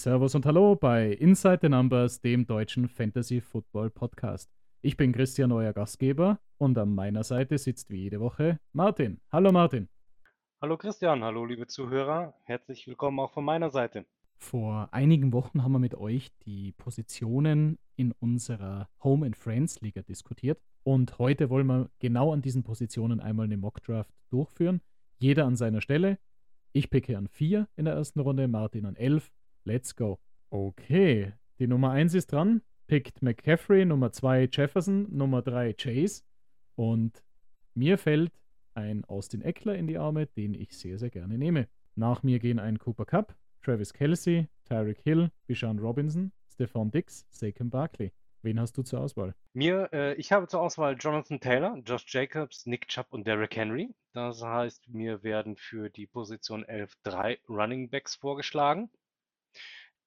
Servus und Hallo bei Inside the Numbers, dem deutschen Fantasy Football Podcast. Ich bin Christian, euer Gastgeber, und an meiner Seite sitzt wie jede Woche Martin. Hallo Martin. Hallo Christian, hallo liebe Zuhörer, herzlich willkommen auch von meiner Seite. Vor einigen Wochen haben wir mit euch die Positionen in unserer Home and Friends Liga diskutiert und heute wollen wir genau an diesen Positionen einmal eine Mock Draft durchführen. Jeder an seiner Stelle. Ich picke an 4 in der ersten Runde, Martin an 11 Let's go. Okay, die Nummer 1 ist dran. Pickt McCaffrey, Nummer 2 Jefferson, Nummer 3 Chase. Und mir fällt ein Austin Eckler in die Arme, den ich sehr, sehr gerne nehme. Nach mir gehen ein Cooper Cup, Travis Kelsey, Tyreek Hill, Bishan Robinson, Stephon Dix, Saquon Barkley. Wen hast du zur Auswahl? Mir, äh, ich habe zur Auswahl Jonathan Taylor, Josh Jacobs, Nick Chubb und Derrick Henry. Das heißt, mir werden für die Position 11 drei Running Backs vorgeschlagen.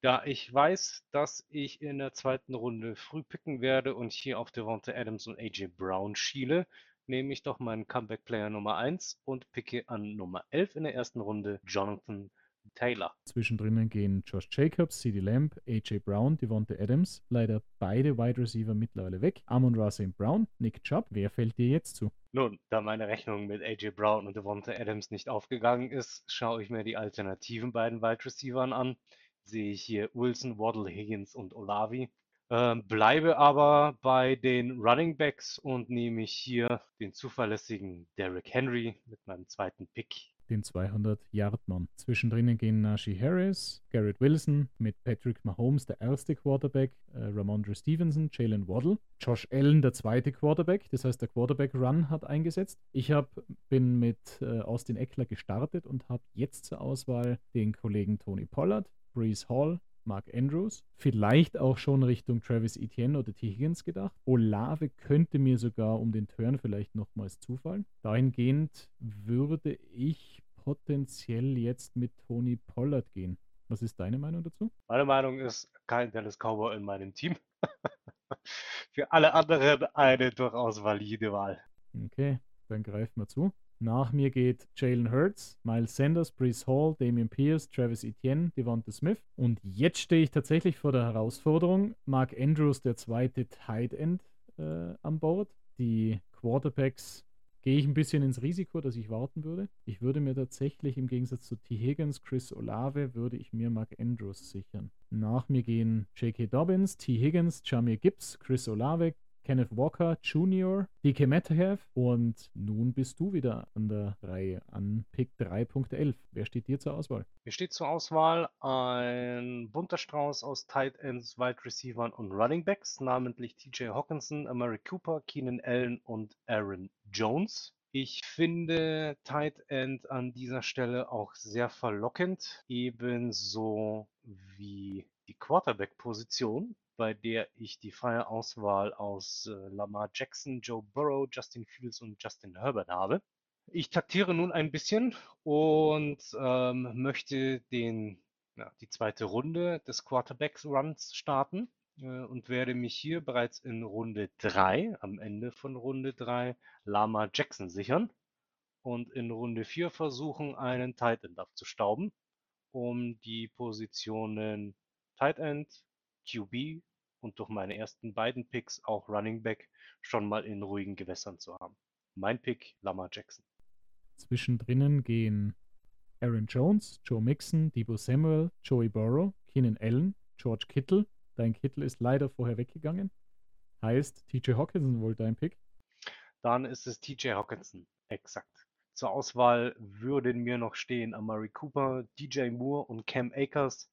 Da ich weiß, dass ich in der zweiten Runde früh picken werde und hier auf Devonta Adams und AJ Brown schiele, nehme ich doch meinen Comeback-Player Nummer 1 und picke an Nummer 11 in der ersten Runde Jonathan Taylor. Zwischendrin gehen Josh Jacobs, CeeDee Lamb, AJ Brown, Devonta Adams. Leider beide Wide Receiver mittlerweile weg. Amon Ra St. Brown, Nick Chubb. Wer fällt dir jetzt zu? Nun, da meine Rechnung mit AJ Brown und Devonta Adams nicht aufgegangen ist, schaue ich mir die alternativen beiden Wide Receivers an sehe ich hier Wilson, Waddle, Higgins und Olavi. Ähm, bleibe aber bei den Running Backs und nehme hier den zuverlässigen Derrick Henry mit meinem zweiten Pick. Den 200-Yard-Mann. Zwischendrin gehen Najee Harris, Garrett Wilson mit Patrick Mahomes, der erste Quarterback, äh, Ramondre Stevenson, Jalen Waddle, Josh Allen, der zweite Quarterback. Das heißt, der Quarterback-Run hat eingesetzt. Ich hab, bin mit äh, Austin Eckler gestartet und habe jetzt zur Auswahl den Kollegen Tony Pollard, Brees Hall, Mark Andrews, vielleicht auch schon Richtung Travis Etienne oder T. Higgins gedacht. Olave könnte mir sogar um den Turn vielleicht nochmals zufallen. Dahingehend würde ich potenziell jetzt mit Tony Pollard gehen. Was ist deine Meinung dazu? Meine Meinung ist kein Dallas Cowboy in meinem Team. Für alle anderen eine durchaus valide Wahl. Okay, dann greifen wir zu. Nach mir geht Jalen Hurts, Miles Sanders, Brees Hall, Damian Pierce, Travis Etienne, Devonta Smith. Und jetzt stehe ich tatsächlich vor der Herausforderung. Mark Andrews, der zweite Tight End, äh, an Bord. Die Quarterbacks gehe ich ein bisschen ins Risiko, dass ich warten würde. Ich würde mir tatsächlich im Gegensatz zu T. Higgins, Chris Olave, würde ich mir Mark Andrews sichern. Nach mir gehen J.K. Dobbins, T. Higgins, Jamir Gibbs, Chris Olave, Kenneth Walker Jr., DK Metcalf und nun bist du wieder an der Reihe an Pick 3.11. Wer steht dir zur Auswahl? Mir steht zur Auswahl ein bunter Strauß aus Tight Ends, Wide Receivers und Running Backs, namentlich TJ Hawkinson, Amari Cooper, Keenan Allen und Aaron Jones. Ich finde Tight End an dieser Stelle auch sehr verlockend, ebenso wie die Quarterback-Position bei der ich die freie Auswahl aus äh, Lamar Jackson, Joe Burrow, Justin Fields und Justin Herbert habe. Ich taktiere nun ein bisschen und ähm, möchte den, ja, die zweite Runde des Quarterbacks-Runs starten äh, und werde mich hier bereits in Runde 3, am Ende von Runde 3, Lama Jackson sichern und in Runde 4 versuchen, einen Tight End abzustauben, um die Positionen Tight End, QB und durch meine ersten beiden Picks auch Running Back schon mal in ruhigen Gewässern zu haben. Mein Pick, Lamar Jackson. Zwischendrin gehen Aaron Jones, Joe Mixon, Debo Samuel, Joey Burrow, Keenan Allen, George Kittle. Dein Kittle ist leider vorher weggegangen. Heißt, TJ Hawkinson wohl dein Pick? Dann ist es TJ Hawkinson, exakt. Zur Auswahl würden mir noch stehen Amari Cooper, DJ Moore und Cam Akers.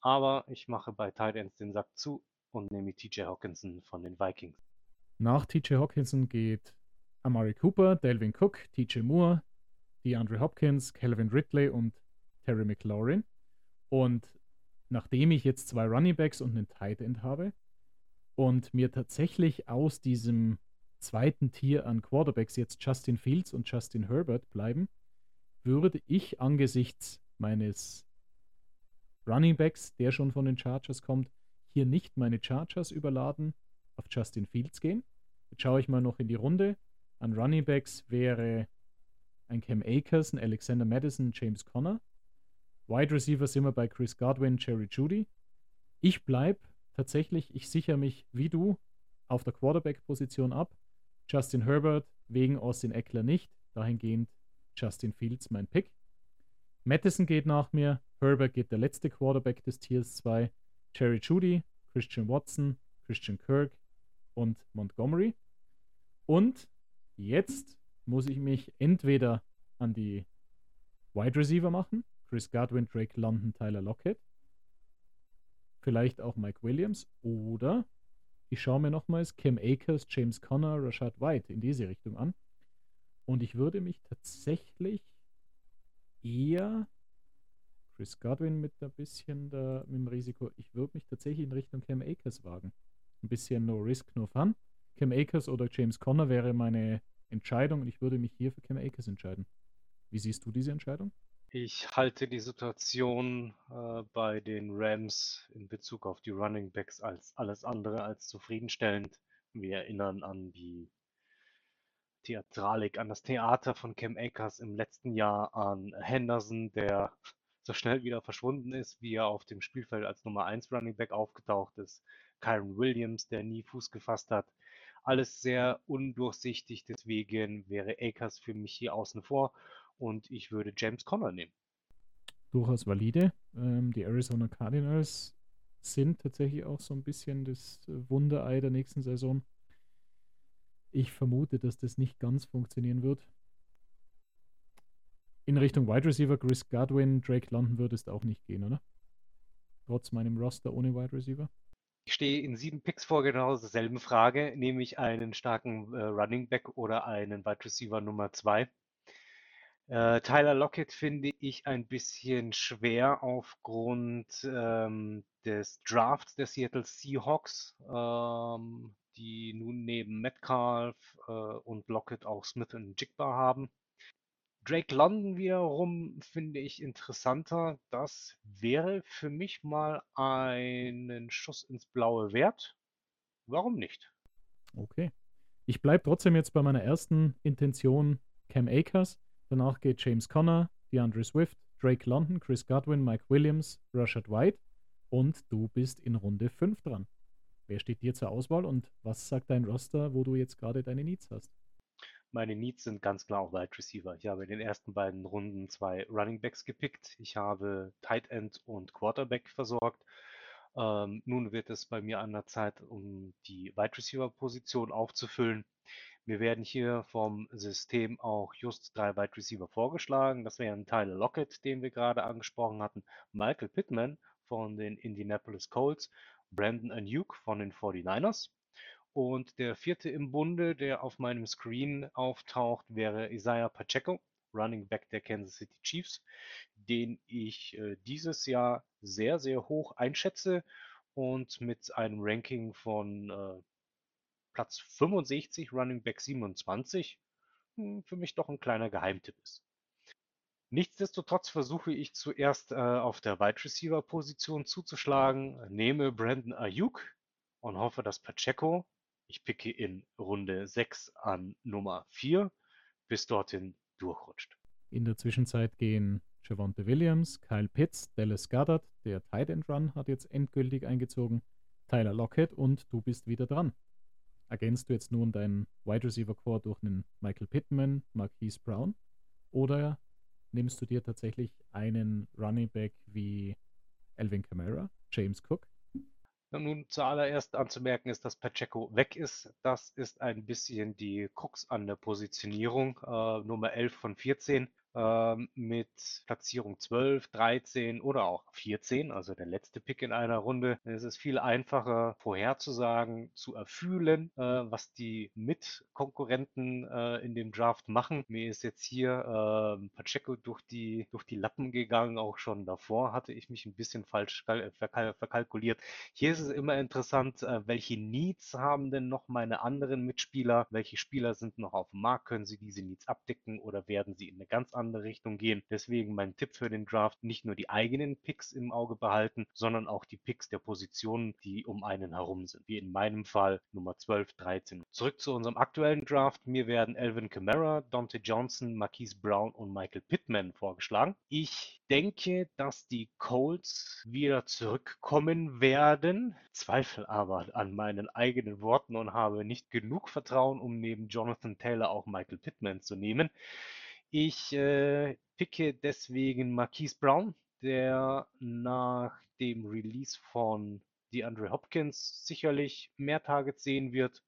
Aber ich mache bei Tight Ends den Sack zu und nehme TJ Hawkinson von den Vikings. Nach TJ Hawkinson geht Amari Cooper, Delvin Cook, TJ Moore, DeAndre Hopkins, Calvin Ridley und Terry McLaurin. Und nachdem ich jetzt zwei Running Backs und einen Tight End habe und mir tatsächlich aus diesem zweiten Tier an Quarterbacks jetzt Justin Fields und Justin Herbert bleiben, würde ich angesichts meines Running Backs, der schon von den Chargers kommt, hier nicht meine Chargers überladen, auf Justin Fields gehen. Jetzt schaue ich mal noch in die Runde. An Running Backs wäre ein Cam Akers, ein Alexander Madison, James Conner. Wide Receiver sind wir bei Chris Godwin, Jerry Judy. Ich bleibe tatsächlich, ich sichere mich wie du auf der Quarterback-Position ab. Justin Herbert wegen Austin Eckler nicht. Dahingehend Justin Fields mein Pick. Madison geht nach mir. Herbert geht der letzte Quarterback des Tiers 2. Jerry Judy, Christian Watson, Christian Kirk und Montgomery. Und jetzt muss ich mich entweder an die Wide Receiver machen. Chris Godwin, Drake London, Tyler Lockett. Vielleicht auch Mike Williams. Oder ich schaue mir nochmals Cam Akers, James Conner, Rashad White in diese Richtung an. Und ich würde mich tatsächlich eher Chris Godwin mit ein bisschen da, mit dem Risiko, ich würde mich tatsächlich in Richtung Cam Akers wagen. Ein bisschen no risk, no fun. Cam Akers oder James Conner wäre meine Entscheidung und ich würde mich hier für Cam Akers entscheiden. Wie siehst du diese Entscheidung? Ich halte die Situation äh, bei den Rams in Bezug auf die Running Backs als alles andere als zufriedenstellend. Wir erinnern an die Theatralik, an das Theater von Cam Akers im letzten Jahr, an Henderson, der so schnell wieder verschwunden ist, wie er auf dem Spielfeld als Nummer 1 Running Back aufgetaucht ist. Kyron Williams, der nie Fuß gefasst hat. Alles sehr undurchsichtig, deswegen wäre Akers für mich hier außen vor und ich würde James Conner nehmen. Durchaus valide. Ähm, die Arizona Cardinals sind tatsächlich auch so ein bisschen das Wunderei der nächsten Saison. Ich vermute, dass das nicht ganz funktionieren wird. In Richtung Wide Receiver, Chris Godwin, Drake London würde es auch nicht gehen, oder? Trotz meinem Roster ohne Wide Receiver. Ich stehe in sieben Picks vor genau derselben Frage, nämlich einen starken äh, Running Back oder einen Wide Receiver Nummer 2. Äh, Tyler Lockett finde ich ein bisschen schwer aufgrund ähm, des Drafts der Seattle Seahawks, ähm, die nun neben Metcalf äh, und Lockett auch Smith und Jigba haben. Drake London wiederum finde ich interessanter. Das wäre für mich mal einen Schuss ins Blaue wert. Warum nicht? Okay. Ich bleibe trotzdem jetzt bei meiner ersten Intention Cam Akers. Danach geht James Conner, DeAndre Swift, Drake London, Chris Godwin, Mike Williams, Rashad White und du bist in Runde 5 dran. Wer steht dir zur Auswahl und was sagt dein Roster, wo du jetzt gerade deine Needs hast? Meine Needs sind ganz klar auch Wide Receiver. Ich habe in den ersten beiden Runden zwei Running Backs gepickt. Ich habe Tight End und Quarterback versorgt. Ähm, nun wird es bei mir an der Zeit, um die Wide Receiver Position aufzufüllen. Mir werden hier vom System auch just drei Wide Receiver vorgeschlagen. Das wären Tyler Lockett, den wir gerade angesprochen hatten, Michael Pittman von den Indianapolis Colts, Brandon Ayuk von den 49ers und der vierte im Bunde, der auf meinem Screen auftaucht, wäre Isaiah Pacheco, Running Back der Kansas City Chiefs, den ich äh, dieses Jahr sehr, sehr hoch einschätze und mit einem Ranking von äh, Platz 65, Running Back 27, hm, für mich doch ein kleiner Geheimtipp ist. Nichtsdestotrotz versuche ich zuerst äh, auf der Wide Receiver Position zuzuschlagen, nehme Brandon Ayuk und hoffe, dass Pacheco ich picke in Runde 6 an Nummer 4, bis dorthin durchrutscht. In der Zwischenzeit gehen Javonte Williams, Kyle Pitts, Dallas Goddard, der Tight End Run hat jetzt endgültig eingezogen, Tyler Lockett und du bist wieder dran. Ergänzt du jetzt nun deinen Wide Receiver Core durch einen Michael Pittman, Marquise Brown oder nimmst du dir tatsächlich einen Running Back wie Alvin Kamara, James Cook nun zuallererst anzumerken ist, dass Pacheco weg ist. Das ist ein bisschen die Krux an der Positionierung. Äh, Nummer 11 von 14 ähm, mit Platzierung 12, 13 oder auch 14, also der letzte Pick in einer Runde. Es ist viel einfacher vorherzusagen, zu erfühlen, äh, was die Mitkonkurrenten äh, in dem Draft machen. Mir ist jetzt hier äh, Pacheco durch die, durch die Lappen gegangen, auch schon davor hatte ich mich ein bisschen falsch verkal verkalkuliert. Hier ist es immer interessant, äh, welche Needs haben denn noch meine anderen Mitspieler? Welche Spieler sind noch auf dem Markt? Können sie diese Needs abdecken oder werden sie in eine ganz andere Richtung gehen. Deswegen mein Tipp für den Draft, nicht nur die eigenen Picks im Auge behalten, sondern auch die Picks der Positionen, die um einen herum sind. Wie in meinem Fall Nummer 12, 13. Zurück zu unserem aktuellen Draft. Mir werden Alvin Kamara, Dante Johnson, Marquise Brown und Michael Pittman vorgeschlagen. Ich denke, dass die Colts wieder zurückkommen werden, zweifle aber an meinen eigenen Worten und habe nicht genug Vertrauen, um neben Jonathan Taylor auch Michael Pittman zu nehmen. Ich äh, picke deswegen Marquise Brown, der nach dem Release von DeAndre Hopkins sicherlich mehr Targets sehen wird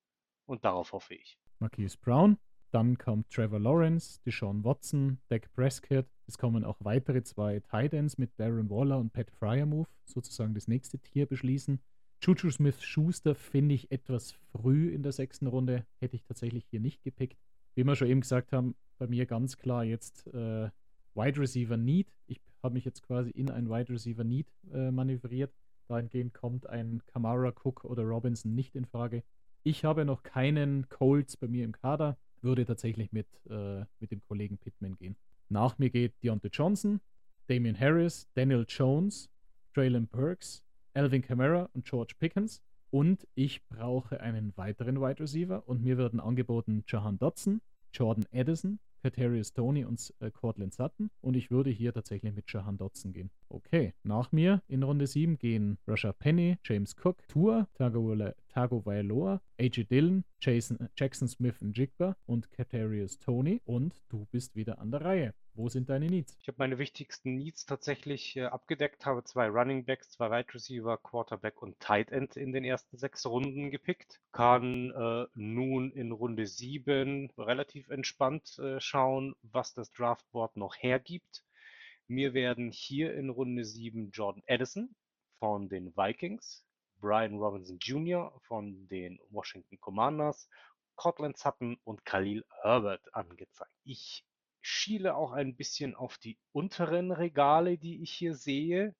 und darauf hoffe ich. Marquise Brown, dann kommt Trevor Lawrence, Deshaun Watson, Dak Prescott. Es kommen auch weitere zwei Titans mit Darren Waller und Pat Fryermove, sozusagen das nächste Tier beschließen. Juju Smith-Schuster finde ich etwas früh in der sechsten Runde. Hätte ich tatsächlich hier nicht gepickt. Wie wir schon eben gesagt haben, bei mir ganz klar jetzt äh, Wide Receiver Need. Ich habe mich jetzt quasi in ein Wide Receiver Need äh, manövriert. Dahingehend kommt ein Kamara, Cook oder Robinson nicht in Frage. Ich habe noch keinen Colts bei mir im Kader würde tatsächlich mit, äh, mit dem Kollegen Pittman gehen. Nach mir geht Deontay Johnson, Damian Harris, Daniel Jones, Traylon Burks, Alvin Kamara und George Pickens. Und ich brauche einen weiteren Wide Receiver und mir werden angeboten Jahan Dodson, Jordan Addison, Katerius Tony und äh, Cortland Sutton. Und ich würde hier tatsächlich mit Jahan Dodson gehen. Okay, nach mir in Runde 7 gehen Rashad Penny, James Cook, Tour, Tago Vailoa, AJ Dillon, Jason, Jackson Smith und Jigba und Katerius Tony. Und du bist wieder an der Reihe. Wo sind deine Needs? Ich habe meine wichtigsten Needs tatsächlich äh, abgedeckt, habe zwei Running Backs, zwei Wide Receiver, Quarterback und Tight End in den ersten sechs Runden gepickt. Kann äh, nun in Runde sieben relativ entspannt äh, schauen, was das Draftboard noch hergibt. Mir werden hier in Runde sieben Jordan Addison von den Vikings, Brian Robinson Jr. von den Washington Commanders, Cortland Sutton und Khalil Herbert angezeigt. Ich schiele auch ein bisschen auf die unteren Regale, die ich hier sehe.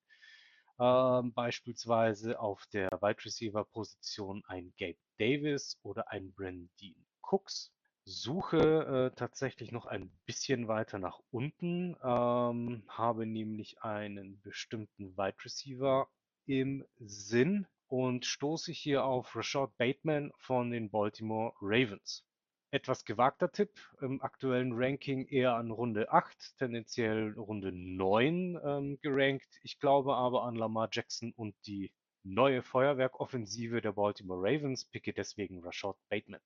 Ähm, beispielsweise auf der Wide Receiver Position ein Gabe Davis oder ein Brandon Cooks. Suche äh, tatsächlich noch ein bisschen weiter nach unten, ähm, habe nämlich einen bestimmten Wide Receiver im Sinn und stoße hier auf Rashad Bateman von den Baltimore Ravens. Etwas gewagter Tipp, im aktuellen Ranking eher an Runde 8, tendenziell Runde 9 ähm, gerankt. Ich glaube aber an Lamar Jackson und die neue Feuerwerkoffensive der Baltimore Ravens, picke deswegen Rashad Bateman.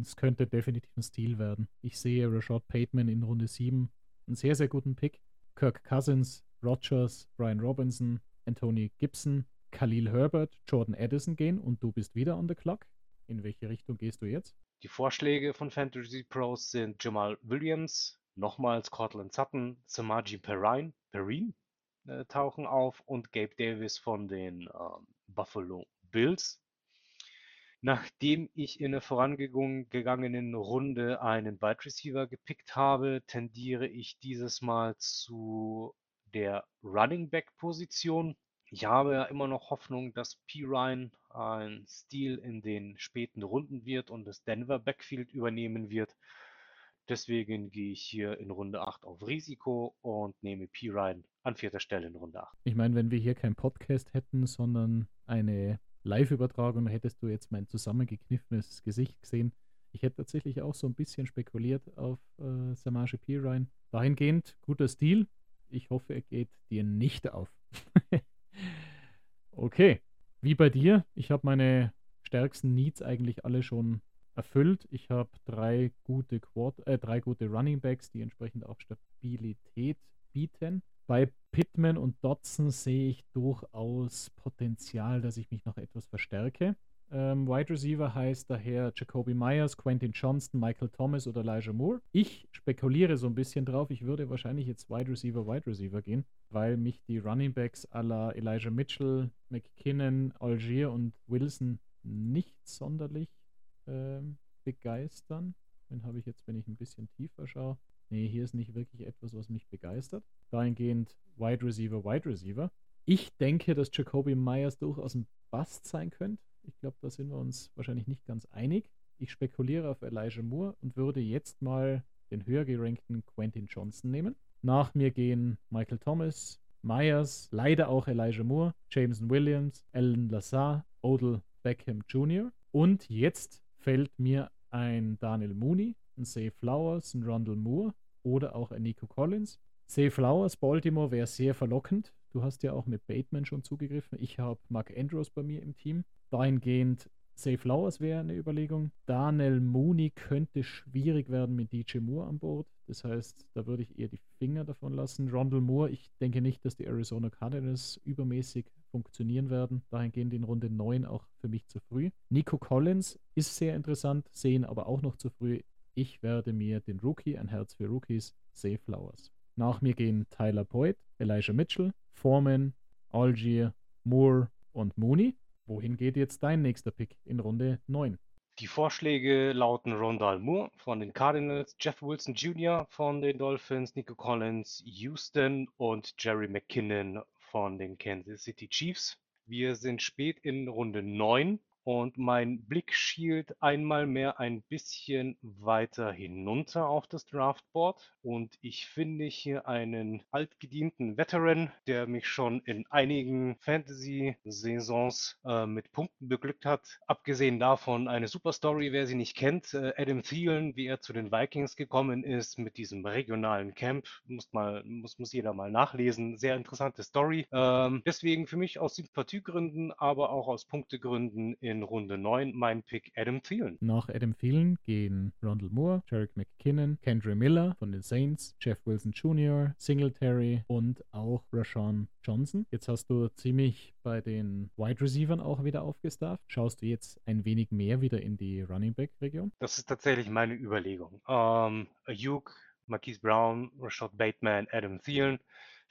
Es könnte definitiv ein Stil werden. Ich sehe Rashad Bateman in Runde 7 einen sehr, sehr guten Pick. Kirk Cousins, Rogers, Brian Robinson, Anthony Gibson, Khalil Herbert, Jordan Addison gehen und du bist wieder on the clock. In welche Richtung gehst du jetzt? Die Vorschläge von Fantasy Pros sind Jamal Williams, nochmals Cortland Sutton, Samaji Perrine, Perrine äh, tauchen auf und Gabe Davis von den ähm, Buffalo Bills. Nachdem ich in der vorangegangenen Runde einen Wide Receiver gepickt habe, tendiere ich dieses Mal zu der Running Back Position. Ich habe ja immer noch Hoffnung, dass P. Ryan ein Stil in den späten Runden wird und das Denver Backfield übernehmen wird. Deswegen gehe ich hier in Runde 8 auf Risiko und nehme P. Ryan an vierter Stelle in Runde 8. Ich meine, wenn wir hier kein Podcast hätten, sondern eine Live-Übertragung, hättest du jetzt mein zusammengekniffenes Gesicht gesehen. Ich hätte tatsächlich auch so ein bisschen spekuliert auf äh, Samage P. Ryan. Dahingehend guter Stil. Ich hoffe, er geht dir nicht auf. Okay, wie bei dir, ich habe meine stärksten Needs eigentlich alle schon erfüllt. Ich habe drei gute Quad äh, drei gute Running Backs, die entsprechend auch Stabilität bieten. Bei Pittman und Dodson sehe ich durchaus Potenzial, dass ich mich noch etwas verstärke. Ähm, Wide Receiver heißt daher Jacoby Myers, Quentin Johnston, Michael Thomas oder Elijah Moore. Ich spekuliere so ein bisschen drauf. Ich würde wahrscheinlich jetzt Wide Receiver, Wide Receiver gehen, weil mich die Running Backs aller Elijah Mitchell, McKinnon, Algier und Wilson nicht sonderlich ähm, begeistern. Den habe ich jetzt, wenn ich ein bisschen tiefer schaue. Nee, hier ist nicht wirklich etwas, was mich begeistert. Dahingehend Wide Receiver, Wide Receiver. Ich denke, dass Jacoby Myers durchaus ein Bust sein könnte. Ich glaube, da sind wir uns wahrscheinlich nicht ganz einig. Ich spekuliere auf Elijah Moore und würde jetzt mal den höher gerankten Quentin Johnson nehmen. Nach mir gehen Michael Thomas, Myers, leider auch Elijah Moore, Jameson Williams, Alan Lazar, Odell Beckham Jr. Und jetzt fällt mir ein Daniel Mooney, ein Say Flowers, ein Rondell Moore oder auch ein Nico Collins. Say Flowers, Baltimore wäre sehr verlockend. Du hast ja auch mit Bateman schon zugegriffen. Ich habe Mark Andrews bei mir im Team. Dahingehend Say Flowers wäre eine Überlegung. Daniel Mooney könnte schwierig werden mit DJ Moore an Bord. Das heißt, da würde ich eher die Finger davon lassen. Rondell Moore, ich denke nicht, dass die Arizona Cardinals übermäßig funktionieren werden. Dahingehend in Runde 9 auch für mich zu früh. Nico Collins ist sehr interessant, sehen aber auch noch zu früh. Ich werde mir den Rookie, ein Herz für Rookies, Say Flowers. Nach mir gehen Tyler Boyd, Elijah Mitchell, Foreman, Algier, Moore und Mooney. Wohin geht jetzt dein nächster Pick in Runde 9? Die Vorschläge lauten Rondal Moore von den Cardinals, Jeff Wilson Jr. von den Dolphins, Nico Collins, Houston und Jerry McKinnon von den Kansas City Chiefs. Wir sind spät in Runde 9 und mein Blick schielt einmal mehr ein bisschen weiter hinunter auf das Draftboard. Und ich finde hier einen altgedienten Veteran, der mich schon in einigen Fantasy-Saisons äh, mit Punkten beglückt hat. Abgesehen davon eine super Story, wer sie nicht kennt. Äh, Adam Thielen, wie er zu den Vikings gekommen ist mit diesem regionalen Camp. Muss, mal, muss, muss jeder mal nachlesen. Sehr interessante Story. Ähm, deswegen für mich aus Sympathiegründen, aber auch aus Punktegründen in Runde 9 mein Pick Adam Thielen. Nach Adam Thielen gehen Rondell Moore, Jarek McKinnon, Kendra Miller von den Saints, Jeff Wilson Jr., Singletary und auch Rashawn Johnson. Jetzt hast du ziemlich bei den Wide Receivern auch wieder aufgestafft. Schaust du jetzt ein wenig mehr wieder in die Running Back Region? Das ist tatsächlich meine Überlegung. Ähm, Ayuk, Marquise Brown, Rashad Bateman, Adam Thielen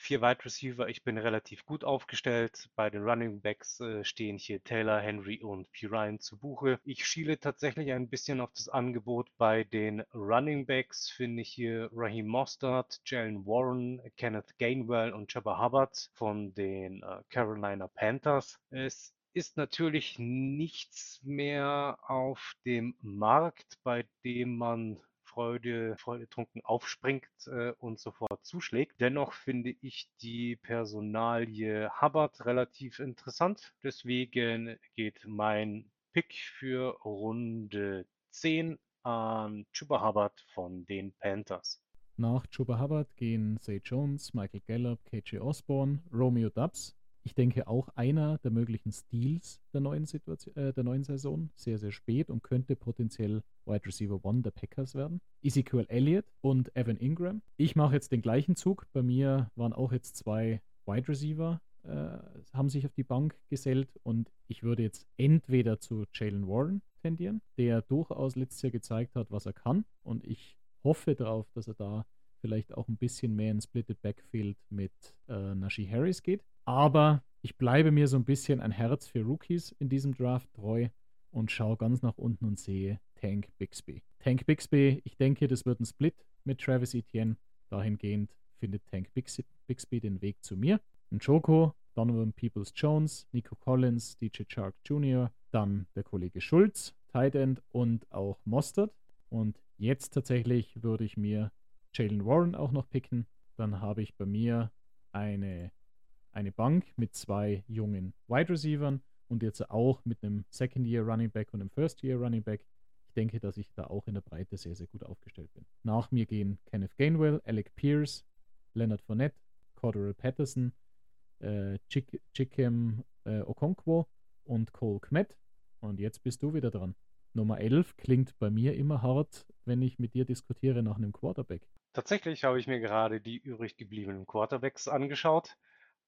vier Wide Receiver. Ich bin relativ gut aufgestellt. Bei den Running Backs äh, stehen hier Taylor, Henry und P. Ryan zu Buche. Ich schiele tatsächlich ein bisschen auf das Angebot bei den Running Backs. Finde ich hier Raheem Mostert, Jalen Warren, Kenneth Gainwell und Chubba Hubbard von den äh, Carolina Panthers. Es ist natürlich nichts mehr auf dem Markt, bei dem man Freude, freudetrunken aufspringt äh, und sofort zuschlägt. Dennoch finde ich die Personalie Hubbard relativ interessant. Deswegen geht mein Pick für Runde 10 an Chuba Hubbard von den Panthers. Nach Chuba Hubbard gehen Zay Jones, Michael Gallup, KJ Osborne, Romeo Dubs ich denke auch einer der möglichen Steals der neuen, Situation, äh, der neuen Saison, sehr, sehr spät und könnte potenziell Wide Receiver One der Packers werden. Ezekiel Elliott und Evan Ingram. Ich mache jetzt den gleichen Zug. Bei mir waren auch jetzt zwei Wide Receiver, äh, haben sich auf die Bank gesellt und ich würde jetzt entweder zu Jalen Warren tendieren, der durchaus letztes Jahr gezeigt hat, was er kann und ich hoffe darauf, dass er da vielleicht auch ein bisschen mehr in Splitted Backfield mit äh, Najee Harris geht. Aber ich bleibe mir so ein bisschen ein Herz für Rookies in diesem Draft treu und schaue ganz nach unten und sehe Tank Bixby. Tank Bixby, ich denke, das wird ein Split mit Travis Etienne. Dahingehend findet Tank Bixby, Bixby den Weg zu mir. Und Joko, Donovan Peoples Jones, Nico Collins, DJ Chark Jr., dann der Kollege Schulz, Tight End und auch Mostert. Und jetzt tatsächlich würde ich mir Jalen Warren auch noch picken. Dann habe ich bei mir eine eine Bank mit zwei jungen Wide Receivern und jetzt auch mit einem Second Year Running Back und einem First Year Running Back. Ich denke, dass ich da auch in der Breite sehr, sehr gut aufgestellt bin. Nach mir gehen Kenneth Gainwell, Alec Pierce, Leonard Fournette, Cordero Patterson, äh, Chikem äh, Okonkwo und Cole Kmet. Und jetzt bist du wieder dran. Nummer 11 klingt bei mir immer hart, wenn ich mit dir diskutiere nach einem Quarterback. Tatsächlich habe ich mir gerade die übrig gebliebenen Quarterbacks angeschaut.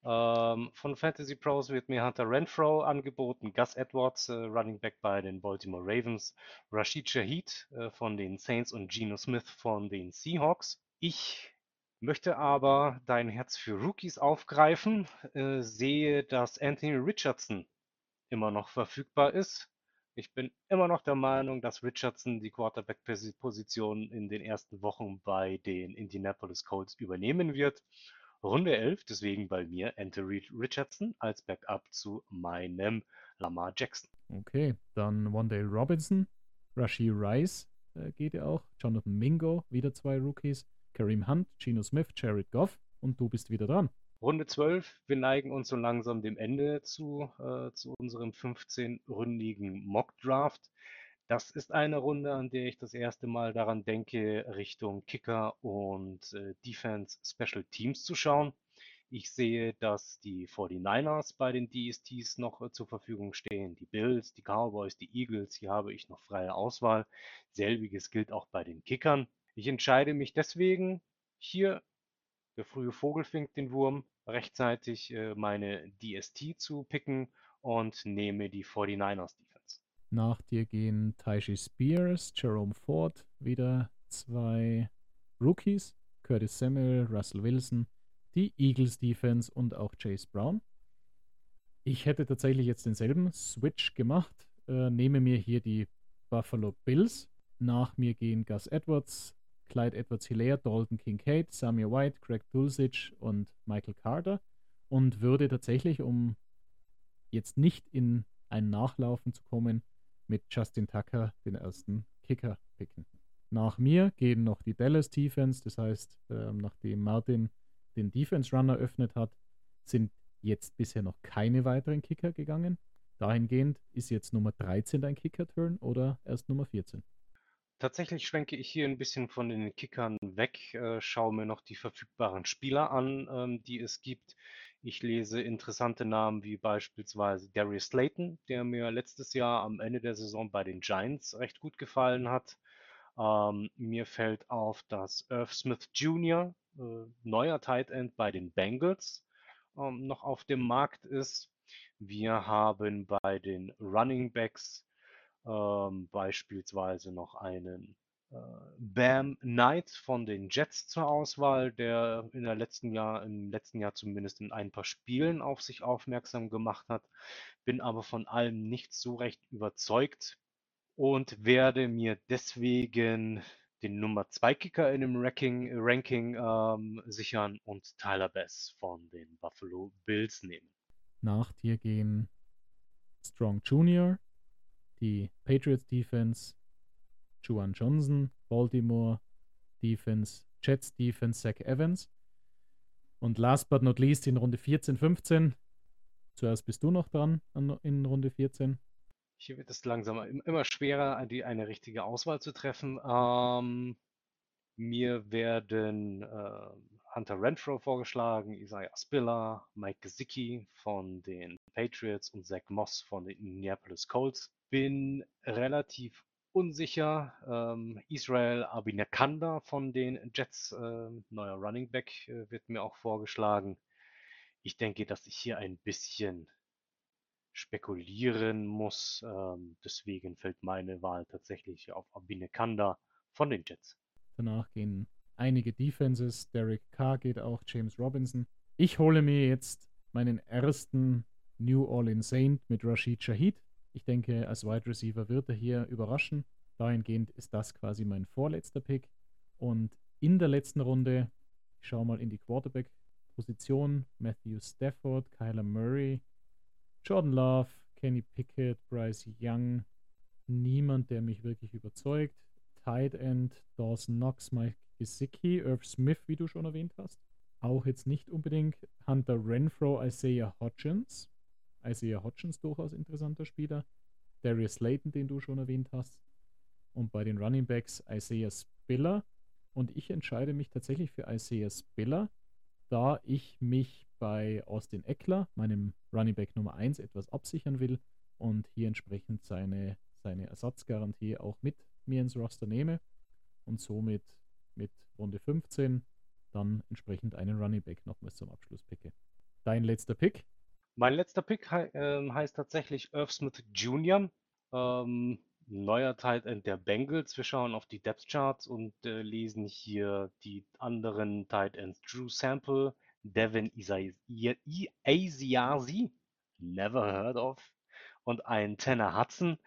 Ähm, von Fantasy Pros wird mir Hunter Renfro angeboten, Gus Edwards, äh, Running Back bei den Baltimore Ravens, Rashid Shaheed äh, von den Saints und Geno Smith von den Seahawks. Ich möchte aber dein Herz für Rookies aufgreifen, äh, sehe, dass Anthony Richardson immer noch verfügbar ist. Ich bin immer noch der Meinung, dass Richardson die Quarterback-Position in den ersten Wochen bei den Indianapolis Colts übernehmen wird. Runde 11, deswegen bei mir Anthony Richardson als Backup zu meinem Lamar Jackson. Okay, dann Wandale Robinson, Rashi Rice äh, geht ja auch, Jonathan Mingo, wieder zwei Rookies, Kareem Hunt, Geno Smith, Jared Goff und du bist wieder dran. Runde 12. Wir neigen uns so langsam dem Ende zu, äh, zu unserem 15-ründigen Mock Draft. Das ist eine Runde, an der ich das erste Mal daran denke, Richtung Kicker und äh, Defense Special Teams zu schauen. Ich sehe, dass die 49ers bei den DSTs noch äh, zur Verfügung stehen, die Bills, die Cowboys, die Eagles, hier habe ich noch freie Auswahl. Selbiges gilt auch bei den Kickern. Ich entscheide mich deswegen, hier, der frühe Vogel fängt den Wurm, rechtzeitig äh, meine DST zu picken und nehme die 49ers Defense. Nach dir gehen Taishi Spears, Jerome Ford, wieder zwei Rookies, Curtis Samuel, Russell Wilson, die Eagles Defense und auch Chase Brown. Ich hätte tatsächlich jetzt denselben Switch gemacht, äh, nehme mir hier die Buffalo Bills. Nach mir gehen Gus Edwards, Clyde Edwards-Hilaire, Dalton Kincaid, Samuel White, Greg Dulcich und Michael Carter und würde tatsächlich, um jetzt nicht in ein Nachlaufen zu kommen, mit Justin Tucker den ersten Kicker picken. Nach mir gehen noch die Dallas Defense, das heißt, äh, nachdem Martin den Defense Runner öffnet hat, sind jetzt bisher noch keine weiteren Kicker gegangen. Dahingehend ist jetzt Nummer 13 dein Kicker-Turn oder erst Nummer 14? Tatsächlich schwenke ich hier ein bisschen von den Kickern weg, äh, schaue mir noch die verfügbaren Spieler an, ähm, die es gibt. Ich lese interessante Namen wie beispielsweise Darius Slayton, der mir letztes Jahr am Ende der Saison bei den Giants recht gut gefallen hat. Ähm, mir fällt auf, dass Irv Smith Jr., äh, neuer Tight End bei den Bengals, ähm, noch auf dem Markt ist. Wir haben bei den Running Backs ähm, beispielsweise noch einen äh, Bam Knight von den Jets zur Auswahl, der in der letzten Jahr, im letzten Jahr zumindest in ein paar Spielen auf sich aufmerksam gemacht hat. Bin aber von allem nicht so recht überzeugt und werde mir deswegen den Nummer 2 Kicker in dem Ranking, Ranking ähm, sichern und Tyler Bass von den Buffalo Bills nehmen. Nach dir gehen Strong Jr., die Patriots Defense, Juan Johnson, Baltimore Defense, Jets Defense, Zach Evans. Und last but not least in Runde 14, 15. Zuerst bist du noch dran in Runde 14. Hier wird es langsam immer schwerer, die, eine richtige Auswahl zu treffen. Ähm, mir werden äh, Hunter Renfro vorgeschlagen, Isaiah Spiller, Mike Gesicki von den Patriots und Zach Moss von den Indianapolis Colts. Bin relativ unsicher. Ähm, Israel Abinakanda von den Jets, äh, neuer Running Back, äh, wird mir auch vorgeschlagen. Ich denke, dass ich hier ein bisschen spekulieren muss. Ähm, deswegen fällt meine Wahl tatsächlich auf Abinakanda von den Jets. Danach gehen einige Defenses. Derek Carr geht auch, James Robinson. Ich hole mir jetzt meinen ersten New Orleans Saint mit Rashid Shahid. Ich denke, als Wide Receiver wird er hier überraschen. Dahingehend ist das quasi mein vorletzter Pick. Und in der letzten Runde, ich schaue mal in die Quarterback-Position, Matthew Stafford, Kyler Murray, Jordan Love, Kenny Pickett, Bryce Young, niemand, der mich wirklich überzeugt. Tight End, Dawson Knox, Mike Gesicki, Irv Smith, wie du schon erwähnt hast. Auch jetzt nicht unbedingt Hunter Renfro, Isaiah Hodgins. Isaiah Hodgins durchaus interessanter Spieler. Darius Slayton, den du schon erwähnt hast. Und bei den Running Backs Isaiah Spiller. Und ich entscheide mich tatsächlich für Isaiah Spiller, da ich mich bei Austin Eckler, meinem Running Back Nummer 1, etwas absichern will und hier entsprechend seine, seine Ersatzgarantie auch mit mir ins Roster nehme und somit mit Runde 15 dann entsprechend einen Running Back nochmals zum Abschluss picke. Dein letzter Pick? Mein letzter Pick he äh, heißt tatsächlich Irv Smith Jr. Ähm, neuer Tight End der Bengals. Wir schauen auf die Depth Charts und äh, lesen hier die anderen Tight Ends. Drew Sample, Devin Asiasi, never heard of, und ein Tanner Hudson.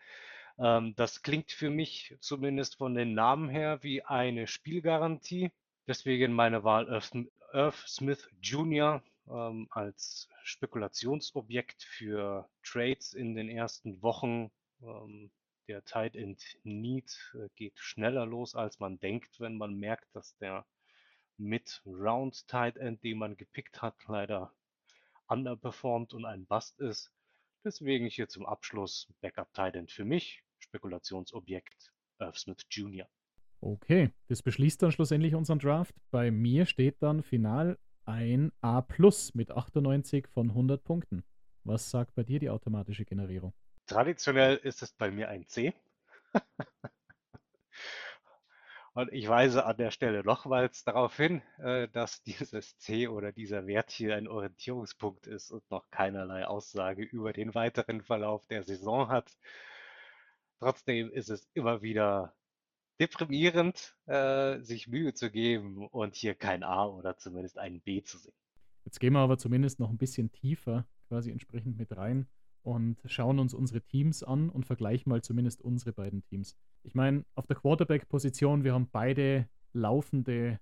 Ähm, das klingt für mich zumindest von den Namen her wie eine Spielgarantie. Deswegen meine Wahl Irv Smith Jr. Ähm, als Spekulationsobjekt für Trades in den ersten Wochen. Ähm, der Tight End Need äh, geht schneller los, als man denkt, wenn man merkt, dass der mit Round Tight End, den man gepickt hat, leider underperformed und ein Bust ist. Deswegen hier zum Abschluss Backup Tight End für mich, Spekulationsobjekt Irv Smith Jr. Okay, das beschließt dann schlussendlich unseren Draft. Bei mir steht dann final ein A plus mit 98 von 100 Punkten. Was sagt bei dir die automatische Generierung? Traditionell ist es bei mir ein C. Und ich weise an der Stelle nochmals darauf hin, äh, dass dieses C oder dieser Wert hier ein Orientierungspunkt ist und noch keinerlei Aussage über den weiteren Verlauf der Saison hat. Trotzdem ist es immer wieder deprimierend, äh, sich Mühe zu geben und hier kein A oder zumindest ein B zu sehen. Jetzt gehen wir aber zumindest noch ein bisschen tiefer quasi entsprechend mit rein und schauen uns unsere Teams an und vergleichen mal zumindest unsere beiden Teams. Ich meine, auf der Quarterback-Position, wir haben beide laufende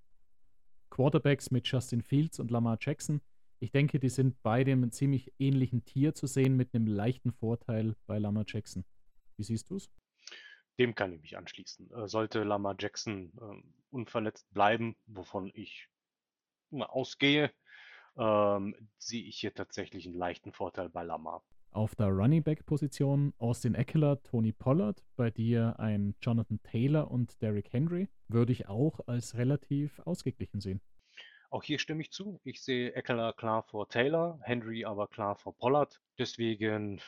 Quarterbacks mit Justin Fields und Lamar Jackson. Ich denke, die sind beide im ziemlich ähnlichen Tier zu sehen mit einem leichten Vorteil bei Lamar Jackson. Wie siehst du es? Dem kann ich mich anschließen. Äh, sollte Lamar Jackson äh, unverletzt bleiben, wovon ich ausgehe, ähm, sehe ich hier tatsächlich einen leichten Vorteil bei Lamar. Auf der Running Back Position Austin Eckler, Tony Pollard, bei dir ein Jonathan Taylor und Derrick Henry, würde ich auch als relativ ausgeglichen sehen. Auch hier stimme ich zu. Ich sehe Eckler klar vor Taylor, Henry aber klar vor Pollard. Deswegen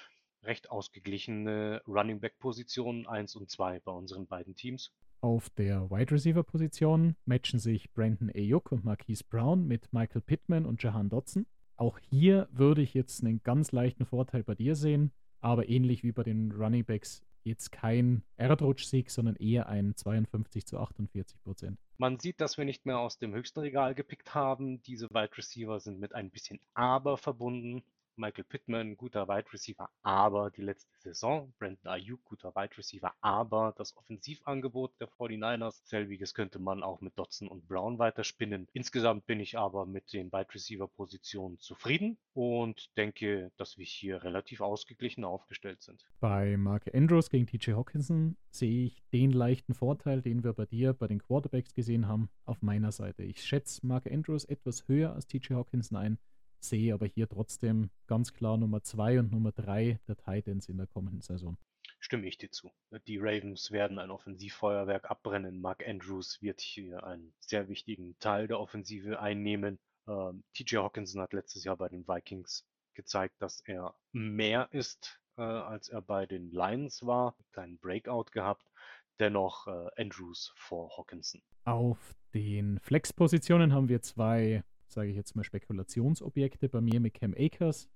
recht ausgeglichene Running Back Positionen 1 und 2 bei unseren beiden Teams. Auf der Wide Receiver Position matchen sich Brandon Ayuk und Marquise Brown mit Michael Pittman und Jahan Dotson. Auch hier würde ich jetzt einen ganz leichten Vorteil bei dir sehen, aber ähnlich wie bei den Running Backs jetzt kein Erdrutsch-Sieg, sondern eher ein 52 zu 48 Prozent. Man sieht, dass wir nicht mehr aus dem höchsten Regal gepickt haben. Diese Wide Receiver sind mit ein bisschen Aber verbunden. Michael Pittman, guter Wide Receiver, aber die letzte Saison, Brandon Ayuk, guter Wide Receiver, aber das Offensivangebot der 49ers, selbiges könnte man auch mit Dotson und Brown weiterspinnen. Insgesamt bin ich aber mit den Wide Receiver Positionen zufrieden und denke, dass wir hier relativ ausgeglichen aufgestellt sind. Bei Mark Andrews gegen TJ Hawkinson sehe ich den leichten Vorteil, den wir bei dir bei den Quarterbacks gesehen haben, auf meiner Seite. Ich schätze Mark Andrews etwas höher als TJ Hawkinson ein sehe aber hier trotzdem ganz klar Nummer 2 und Nummer 3 der Titans in der kommenden Saison. Stimme ich dir zu. Die Ravens werden ein Offensivfeuerwerk abbrennen. Mark Andrews wird hier einen sehr wichtigen Teil der Offensive einnehmen. Ähm, TJ Hawkinson hat letztes Jahr bei den Vikings gezeigt, dass er mehr ist, äh, als er bei den Lions war. Einen kleinen Breakout gehabt. Dennoch äh, Andrews vor Hawkinson. Auf den Flex-Positionen haben wir zwei sage ich jetzt mal, Spekulationsobjekte. Bei mir mit Cam Akers,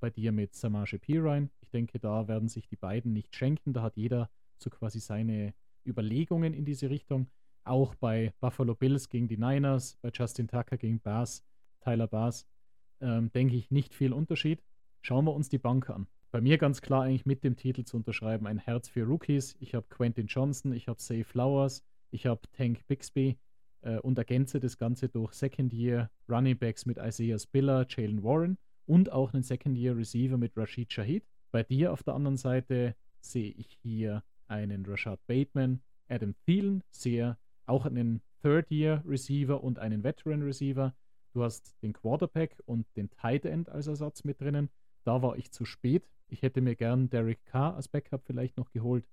bei dir mit Samaje Pirine. Ich denke, da werden sich die beiden nicht schenken. Da hat jeder so quasi seine Überlegungen in diese Richtung. Auch bei Buffalo Bills gegen die Niners, bei Justin Tucker gegen Bass, Tyler Bass, ähm, denke ich nicht viel Unterschied. Schauen wir uns die Bank an. Bei mir ganz klar eigentlich mit dem Titel zu unterschreiben, ein Herz für Rookies. Ich habe Quentin Johnson, ich habe Say Flowers, ich habe Tank Bixby, äh, und ergänze das Ganze durch Second-Year Running Backs mit Isaiah Spiller, Jalen Warren und auch einen Second-Year Receiver mit Rashid Shahid. Bei dir auf der anderen Seite sehe ich hier einen Rashad Bateman, Adam Thielen, sehe auch einen Third-Year Receiver und einen Veteran Receiver. Du hast den Quarterback und den Tight End als Ersatz mit drinnen. Da war ich zu spät. Ich hätte mir gern Derek Carr als Backup vielleicht noch geholt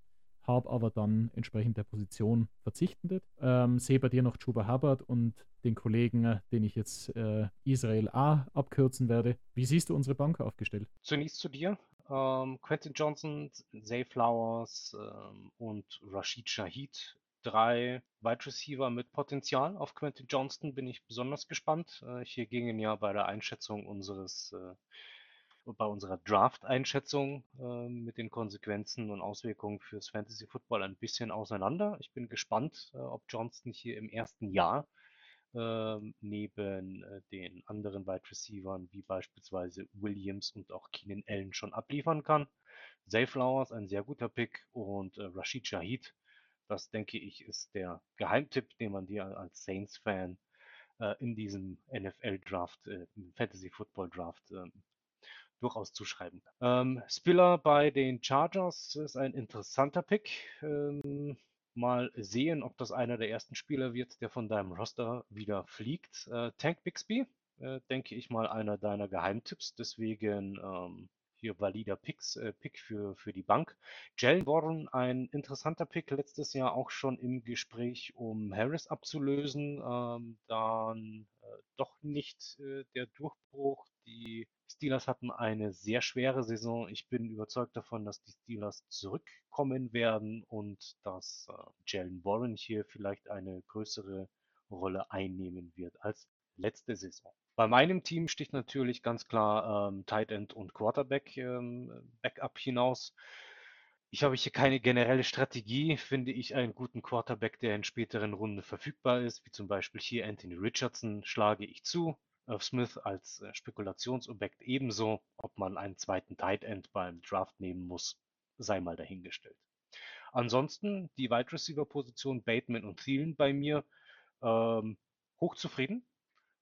habe aber dann entsprechend der Position verzichtet. Ähm, sehe bei dir noch Chuba Hubbard und den Kollegen, äh, den ich jetzt äh, Israel A abkürzen werde. Wie siehst du unsere Bank aufgestellt? Zunächst zu dir. Ähm, Quentin Johnson, Zay Flowers ähm, und Rashid Shahid. Drei Wide Receiver mit Potenzial. Auf Quentin Johnston bin ich besonders gespannt. Äh, hier gingen ja bei der Einschätzung unseres äh, bei unserer Draft-Einschätzung äh, mit den Konsequenzen und Auswirkungen fürs Fantasy Football ein bisschen auseinander. Ich bin gespannt, äh, ob Johnston hier im ersten Jahr äh, neben äh, den anderen Wide Receivern wie beispielsweise Williams und auch Keenan Allen schon abliefern kann. Zay Flowers, ein sehr guter Pick und äh, Rashid Shahid, das denke ich ist der Geheimtipp, den man dir als Saints-Fan äh, in diesem NFL-Draft, Fantasy Football Draft ähm, durchaus zuschreiben. Ähm, Spiller bei den Chargers ist ein interessanter Pick. Ähm, Mal sehen, ob das einer der ersten Spieler wird, der von deinem Roster wieder fliegt. Äh, Tank Bixby, äh, denke ich mal, einer deiner Geheimtipps. Deswegen ähm, hier valider Picks, äh, Pick für, für die Bank. Jalen Warren, ein interessanter Pick, letztes Jahr auch schon im Gespräch, um Harris abzulösen. Ähm, dann äh, doch nicht äh, der Durchbruch. Die Steelers hatten eine sehr schwere Saison. Ich bin überzeugt davon, dass die Steelers zurückkommen werden und dass äh, Jalen Warren hier vielleicht eine größere Rolle einnehmen wird als letzte Saison. Bei meinem Team sticht natürlich ganz klar ähm, Tight End und Quarterback ähm, Backup hinaus. Ich habe hier keine generelle Strategie. Finde ich einen guten Quarterback, der in späteren Runden verfügbar ist, wie zum Beispiel hier Anthony Richardson, schlage ich zu. Smith als äh, Spekulationsobjekt ebenso. Ob man einen zweiten Tight End beim Draft nehmen muss, sei mal dahingestellt. Ansonsten die Wide Receiver Position Bateman und Thielen bei mir ähm, hochzufrieden.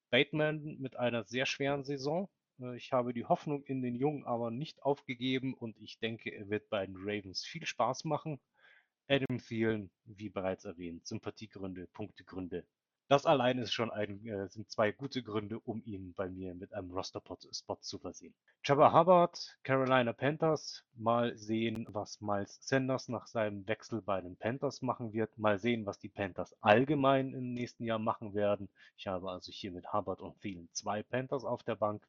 Bateman mit einer sehr schweren Saison. Äh, ich habe die Hoffnung in den Jungen aber nicht aufgegeben und ich denke, er wird bei den Ravens viel Spaß machen. Adam Thielen, wie bereits erwähnt, Sympathiegründe, Punktegründe, das allein ist schon ein, äh, sind zwei gute Gründe, um ihn bei mir mit einem Roster-Spot zu versehen. Jabba Hubbard, Carolina Panthers. Mal sehen, was Miles Sanders nach seinem Wechsel bei den Panthers machen wird. Mal sehen, was die Panthers allgemein im nächsten Jahr machen werden. Ich habe also hier mit Hubbard und Thielen zwei Panthers auf der Bank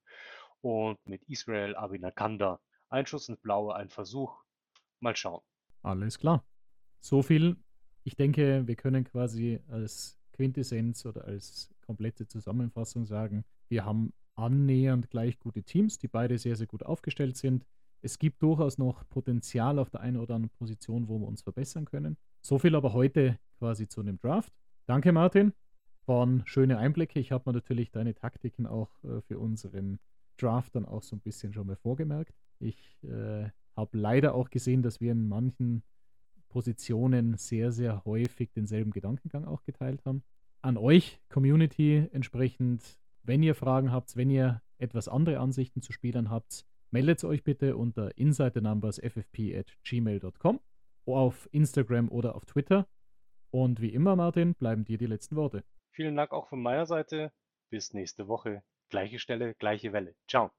und mit Israel Abinakanda ein Schuss ins Blaue, ein Versuch. Mal schauen. Alles klar. So viel. Ich denke, wir können quasi als Quintessenz oder als komplette Zusammenfassung sagen, wir haben annähernd gleich gute Teams, die beide sehr, sehr gut aufgestellt sind. Es gibt durchaus noch Potenzial auf der einen oder anderen Position, wo wir uns verbessern können. So viel aber heute quasi zu einem Draft. Danke, Martin. Waren schöne Einblicke. Ich habe mir natürlich deine Taktiken auch äh, für unseren Draft dann auch so ein bisschen schon mal vorgemerkt. Ich äh, habe leider auch gesehen, dass wir in manchen Positionen sehr, sehr häufig denselben Gedankengang auch geteilt haben. An euch, Community, entsprechend, wenn ihr Fragen habt, wenn ihr etwas andere Ansichten zu Spielern habt, meldet euch bitte unter insidernumbers.ffp at gmail.com auf Instagram oder auf Twitter. Und wie immer, Martin, bleiben dir die letzten Worte. Vielen Dank auch von meiner Seite. Bis nächste Woche. Gleiche Stelle, gleiche Welle. Ciao.